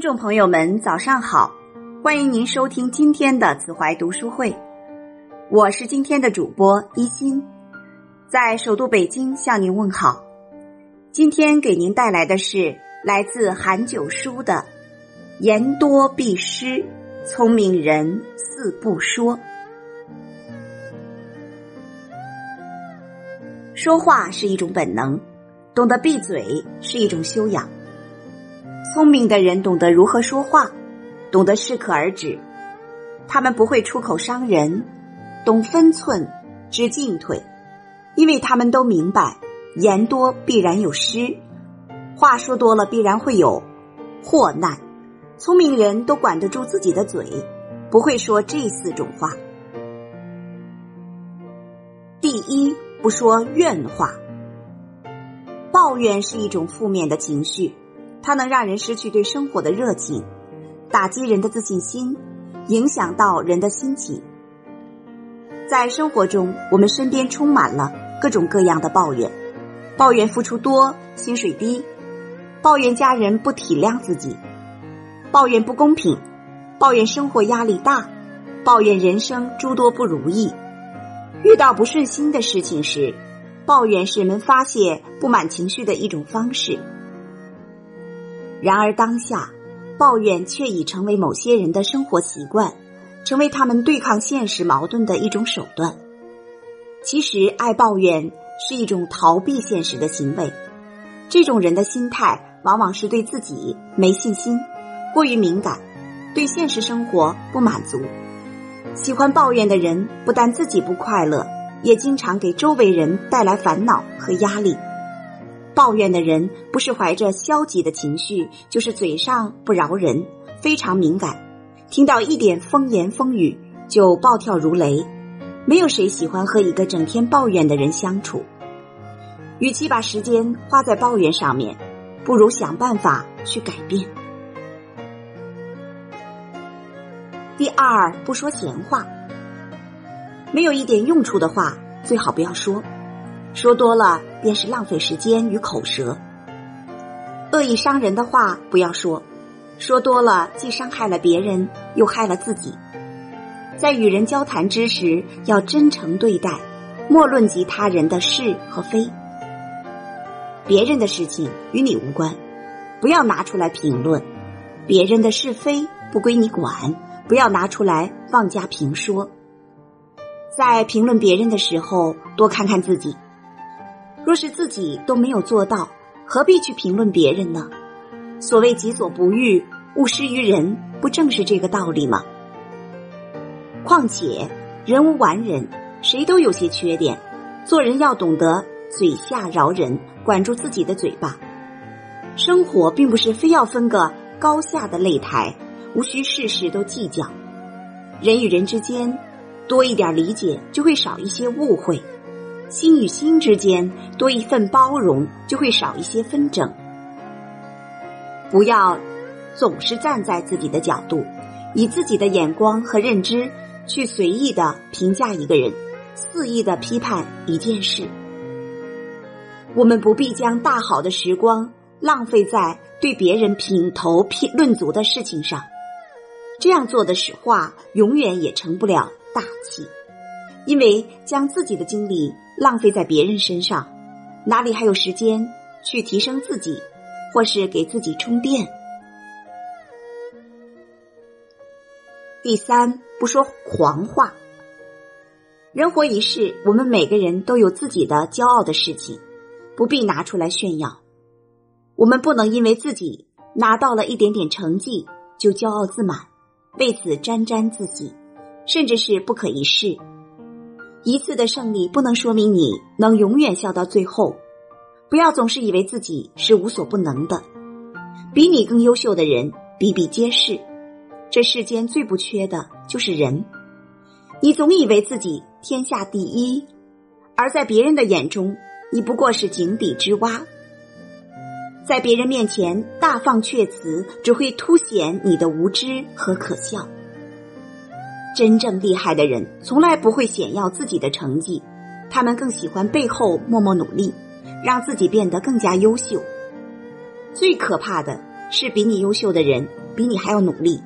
听众朋友们，早上好！欢迎您收听今天的子怀读书会，我是今天的主播一心，在首都北京向您问好。今天给您带来的是来自韩九书的“言多必失，聪明人四不说”。说话是一种本能，懂得闭嘴是一种修养。聪明的人懂得如何说话，懂得适可而止，他们不会出口伤人，懂分寸，知进退，因为他们都明白言多必然有失，话说多了必然会有祸难。聪明人都管得住自己的嘴，不会说这四种话。第一，不说怨话，抱怨是一种负面的情绪。它能让人失去对生活的热情，打击人的自信心，影响到人的心情。在生活中，我们身边充满了各种各样的抱怨：抱怨付出多，薪水低；抱怨家人不体谅自己；抱怨不公平；抱怨生活压力大；抱怨人生诸多不如意。遇到不顺心的事情时，抱怨是人们发泄不满情绪的一种方式。然而，当下抱怨却已成为某些人的生活习惯，成为他们对抗现实矛盾的一种手段。其实，爱抱怨是一种逃避现实的行为。这种人的心态往往是对自己没信心，过于敏感，对现实生活不满足。喜欢抱怨的人，不但自己不快乐，也经常给周围人带来烦恼和压力。抱怨的人不是怀着消极的情绪，就是嘴上不饶人，非常敏感，听到一点风言风语就暴跳如雷。没有谁喜欢和一个整天抱怨的人相处。与其把时间花在抱怨上面，不如想办法去改变。第二，不说闲话，没有一点用处的话，最好不要说。说多了便是浪费时间与口舌，恶意伤人的话不要说，说多了既伤害了别人，又害了自己。在与人交谈之时，要真诚对待，莫论及他人的是和非。别人的事情与你无关，不要拿出来评论；别人的是非不归你管，不要拿出来妄加评说。在评论别人的时候，多看看自己。若是自己都没有做到，何必去评论别人呢？所谓己所不欲，勿施于人，不正是这个道理吗？况且人无完人，谁都有些缺点，做人要懂得嘴下饶人，管住自己的嘴巴。生活并不是非要分个高下的擂台，无需事事都计较。人与人之间多一点理解，就会少一些误会。心与心之间多一份包容，就会少一些纷争。不要总是站在自己的角度，以自己的眼光和认知去随意的评价一个人，肆意的批判一件事。我们不必将大好的时光浪费在对别人品头品论足的事情上，这样做的实话永远也成不了大器。因为将自己的精力浪费在别人身上，哪里还有时间去提升自己，或是给自己充电？第三，不说狂话。人活一世，我们每个人都有自己的骄傲的事情，不必拿出来炫耀。我们不能因为自己拿到了一点点成绩就骄傲自满，为此沾沾自喜，甚至是不可一世。一次的胜利不能说明你能永远笑到最后，不要总是以为自己是无所不能的。比你更优秀的人比比皆是，这世间最不缺的就是人。你总以为自己天下第一，而在别人的眼中，你不过是井底之蛙。在别人面前大放阙词，只会凸显你的无知和可笑。真正厉害的人从来不会显耀自己的成绩，他们更喜欢背后默默努力，让自己变得更加优秀。最可怕的是比你优秀的人比你还要努力。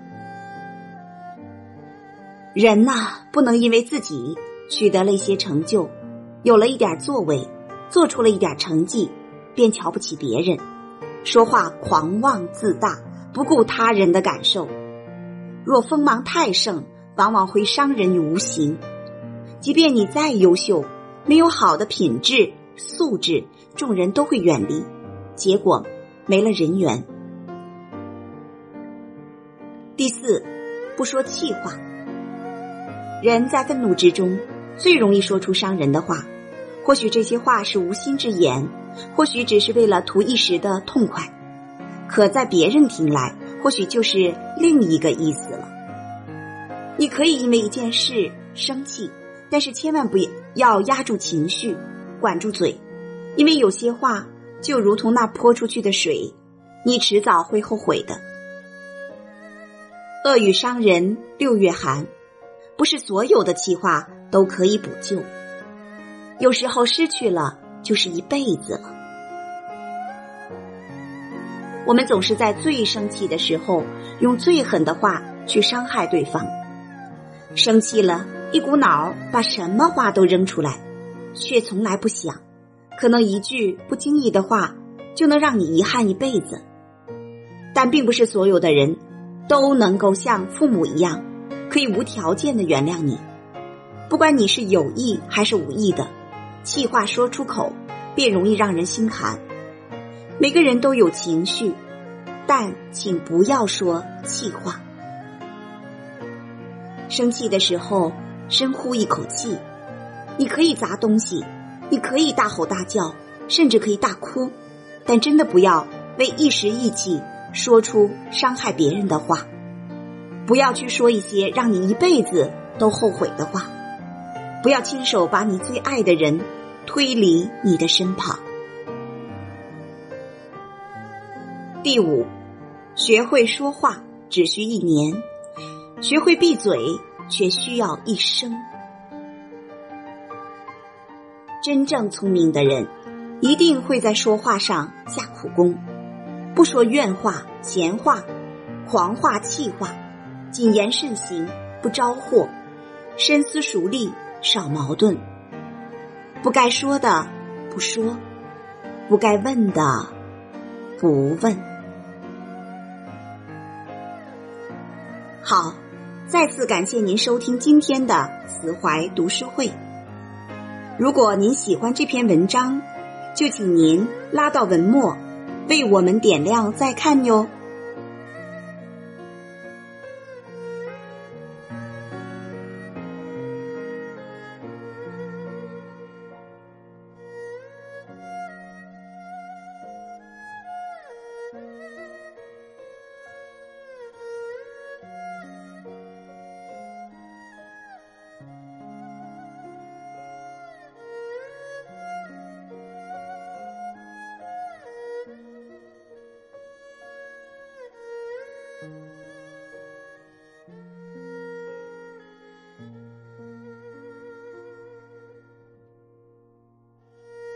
人呐，不能因为自己取得了一些成就，有了一点作为，做出了一点成绩，便瞧不起别人，说话狂妄自大，不顾他人的感受。若锋芒太盛，往往会伤人于无形。即便你再优秀，没有好的品质素质，众人都会远离，结果没了人缘。第四，不说气话。人在愤怒之中最容易说出伤人的话，或许这些话是无心之言，或许只是为了图一时的痛快，可在别人听来，或许就是另一个意思了。你可以因为一件事生气，但是千万不要压住情绪，管住嘴，因为有些话就如同那泼出去的水，你迟早会后悔的。恶语伤人六月寒。不是所有的气话都可以补救，有时候失去了就是一辈子了。我们总是在最生气的时候，用最狠的话去伤害对方。生气了，一股脑把什么话都扔出来，却从来不想，可能一句不经意的话就能让你遗憾一辈子。但并不是所有的人都能够像父母一样。可以无条件的原谅你，不管你是有意还是无意的，气话说出口便容易让人心寒。每个人都有情绪，但请不要说气话。生气的时候，深呼一口气。你可以砸东西，你可以大吼大叫，甚至可以大哭，但真的不要为一时意气说出伤害别人的话。不要去说一些让你一辈子都后悔的话，不要亲手把你最爱的人推离你的身旁。第五，学会说话只需一年，学会闭嘴却需要一生。真正聪明的人，一定会在说话上下苦功，不说怨话、闲话、狂话、气话。谨言慎行，不招祸；深思熟虑，少矛盾。不该说的不说，不该问的不问。好，再次感谢您收听今天的慈怀读书会。如果您喜欢这篇文章，就请您拉到文末为我们点亮再看哟。